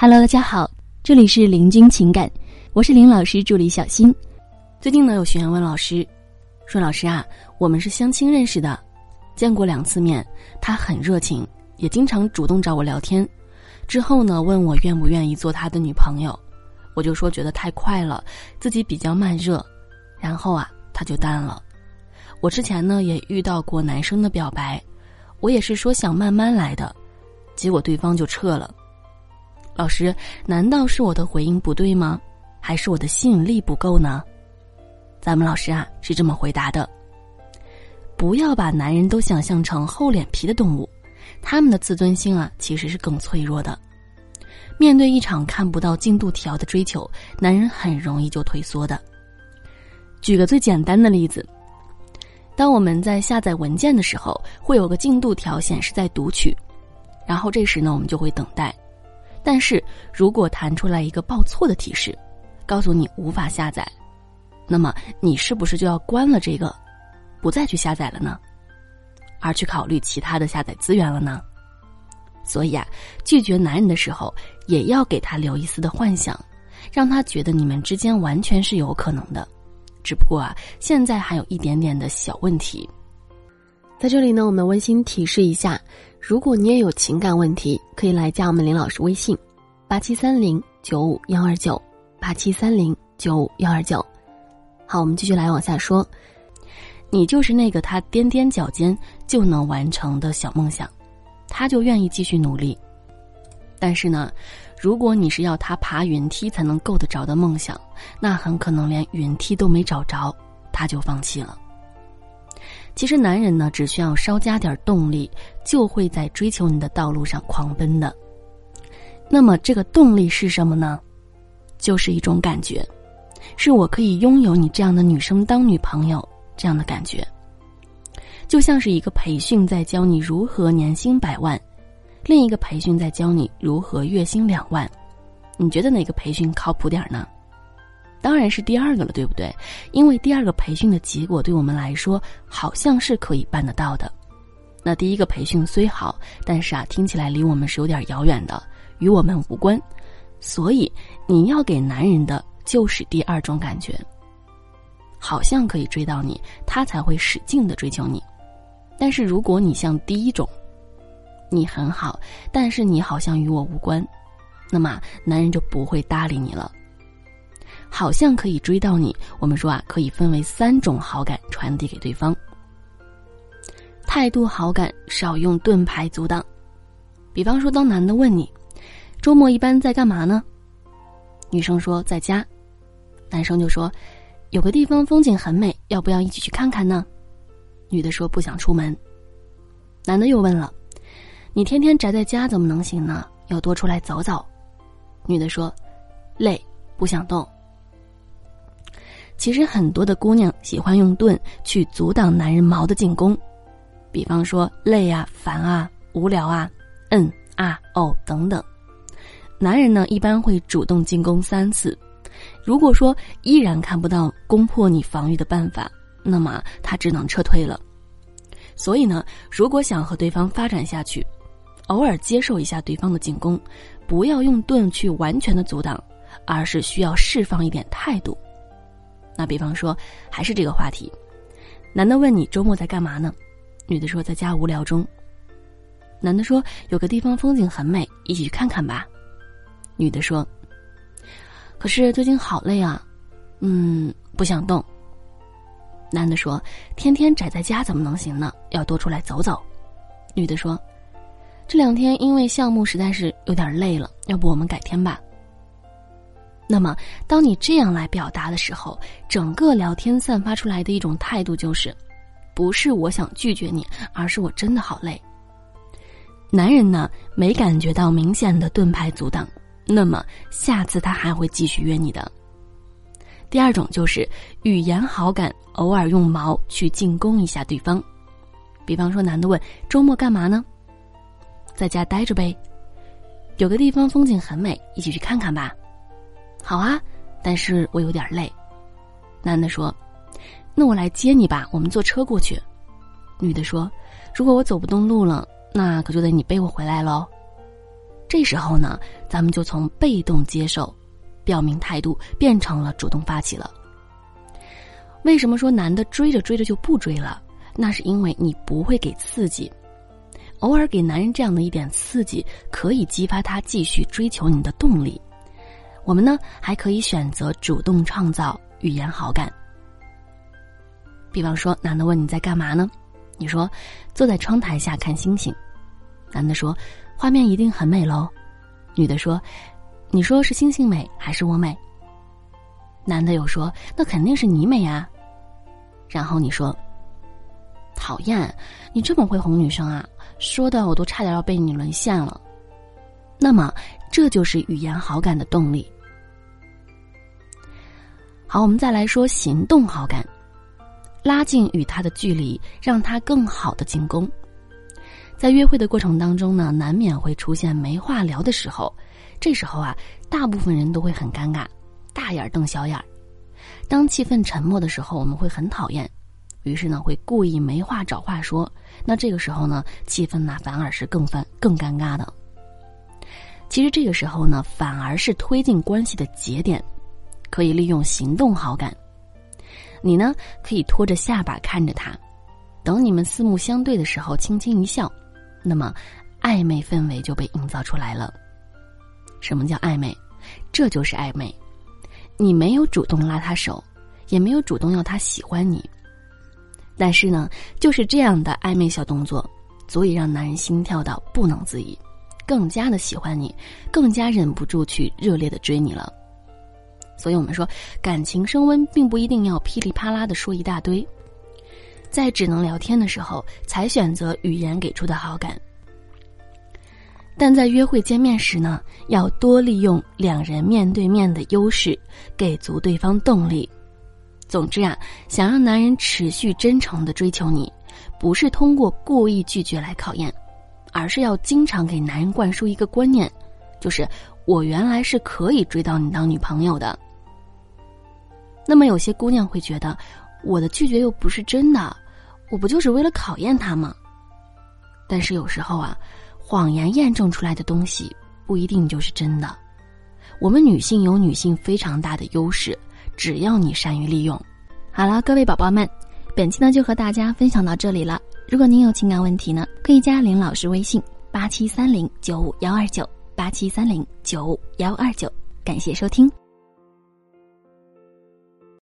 Hello，大家好，这里是林君情感，我是林老师助理小新。最近呢，有学员问老师，说老师啊，我们是相亲认识的，见过两次面，他很热情，也经常主动找我聊天。之后呢，问我愿不愿意做他的女朋友，我就说觉得太快了，自己比较慢热。然后啊，他就淡了。我之前呢也遇到过男生的表白，我也是说想慢慢来的，结果对方就撤了。老师，难道是我的回应不对吗？还是我的吸引力不够呢？咱们老师啊是这么回答的：不要把男人都想象成厚脸皮的动物，他们的自尊心啊其实是更脆弱的。面对一场看不到进度条的追求，男人很容易就退缩的。举个最简单的例子，当我们在下载文件的时候，会有个进度条显示在读取，然后这时呢，我们就会等待。但是如果弹出来一个报错的提示，告诉你无法下载，那么你是不是就要关了这个，不再去下载了呢？而去考虑其他的下载资源了呢？所以啊，拒绝男人的时候，也要给他留一丝的幻想，让他觉得你们之间完全是有可能的。只不过啊，现在还有一点点的小问题。在这里呢，我们温馨提示一下。如果你也有情感问题，可以来加我们林老师微信：八七三零九五幺二九八七三零九五幺二九。好，我们继续来往下说。你就是那个他踮踮脚尖就能完成的小梦想，他就愿意继续努力。但是呢，如果你是要他爬云梯才能够得着的梦想，那很可能连云梯都没找着，他就放弃了。其实男人呢，只需要稍加点动力，就会在追求你的道路上狂奔的。那么这个动力是什么呢？就是一种感觉，是我可以拥有你这样的女生当女朋友这样的感觉。就像是一个培训在教你如何年薪百万，另一个培训在教你如何月薪两万，你觉得哪个培训靠谱点呢？当然是第二个了，对不对？因为第二个培训的结果对我们来说好像是可以办得到的。那第一个培训虽好，但是啊，听起来离我们是有点遥远的，与我们无关。所以你要给男人的就是第二种感觉，好像可以追到你，他才会使劲的追求你。但是如果你像第一种，你很好，但是你好像与我无关，那么男人就不会搭理你了。好像可以追到你。我们说啊，可以分为三种好感传递给对方。态度好感少用盾牌阻挡。比方说，当男的问你，周末一般在干嘛呢？女生说在家，男生就说，有个地方风景很美，要不要一起去看看呢？女的说不想出门。男的又问了，你天天宅在家怎么能行呢？要多出来走走。女的说，累，不想动。其实很多的姑娘喜欢用盾去阻挡男人矛的进攻，比方说累啊、烦啊、无聊啊、嗯啊、哦等等。男人呢一般会主动进攻三次，如果说依然看不到攻破你防御的办法，那么他只能撤退了。所以呢，如果想和对方发展下去，偶尔接受一下对方的进攻，不要用盾去完全的阻挡，而是需要释放一点态度。那比方说，还是这个话题，男的问你周末在干嘛呢？女的说在家无聊中。男的说有个地方风景很美，一起去看看吧。女的说，可是最近好累啊，嗯，不想动。男的说，天天宅在家怎么能行呢？要多出来走走。女的说，这两天因为项目实在是有点累了，要不我们改天吧。那么，当你这样来表达的时候，整个聊天散发出来的一种态度就是，不是我想拒绝你，而是我真的好累。男人呢，没感觉到明显的盾牌阻挡，那么下次他还会继续约你的。第二种就是语言好感，偶尔用矛去进攻一下对方。比方说，男的问周末干嘛呢？在家待着呗。有个地方风景很美，一起去看看吧。好啊，但是我有点累。男的说：“那我来接你吧，我们坐车过去。”女的说：“如果我走不动路了，那可就得你背我回来喽。”这时候呢，咱们就从被动接受、表明态度，变成了主动发起了。为什么说男的追着追着就不追了？那是因为你不会给刺激，偶尔给男人这样的一点刺激，可以激发他继续追求你的动力。我们呢，还可以选择主动创造语言好感。比方说，男的问你在干嘛呢？你说坐在窗台下看星星。男的说，画面一定很美喽。女的说，你说是星星美还是我美？男的又说，那肯定是你美呀。然后你说，讨厌，你这么会哄女生啊，说的我都差点要被你沦陷了。那么，这就是语言好感的动力。好，我们再来说行动好感。拉近与他的距离，让他更好的进攻。在约会的过程当中呢，难免会出现没话聊的时候。这时候啊，大部分人都会很尴尬，大眼瞪小眼。当气氛沉默的时候，我们会很讨厌，于是呢，会故意没话找话说。那这个时候呢，气氛呢反而是更烦、更尴尬的。其实这个时候呢，反而是推进关系的节点，可以利用行动好感。你呢，可以拖着下巴看着他，等你们四目相对的时候，轻轻一笑，那么暧昧氛围就被营造出来了。什么叫暧昧？这就是暧昧。你没有主动拉他手，也没有主动要他喜欢你，但是呢，就是这样的暧昧小动作，足以让男人心跳到不能自已，更加的喜欢你，更加忍不住去热烈的追你了。所以我们说，感情升温并不一定要噼里啪啦的说一大堆，在只能聊天的时候才选择语言给出的好感，但在约会见面时呢，要多利用两人面对面的优势，给足对方动力。总之啊，想让男人持续真诚的追求你，不是通过故意拒绝来考验，而是要经常给男人灌输一个观念，就是我原来是可以追到你当女朋友的。那么有些姑娘会觉得，我的拒绝又不是真的，我不就是为了考验他吗？但是有时候啊，谎言验证出来的东西不一定就是真的。我们女性有女性非常大的优势，只要你善于利用。好了，各位宝宝们，本期呢就和大家分享到这里了。如果您有情感问题呢，可以加林老师微信：八七三零九五幺二九八七三零九五幺二九。感谢收听。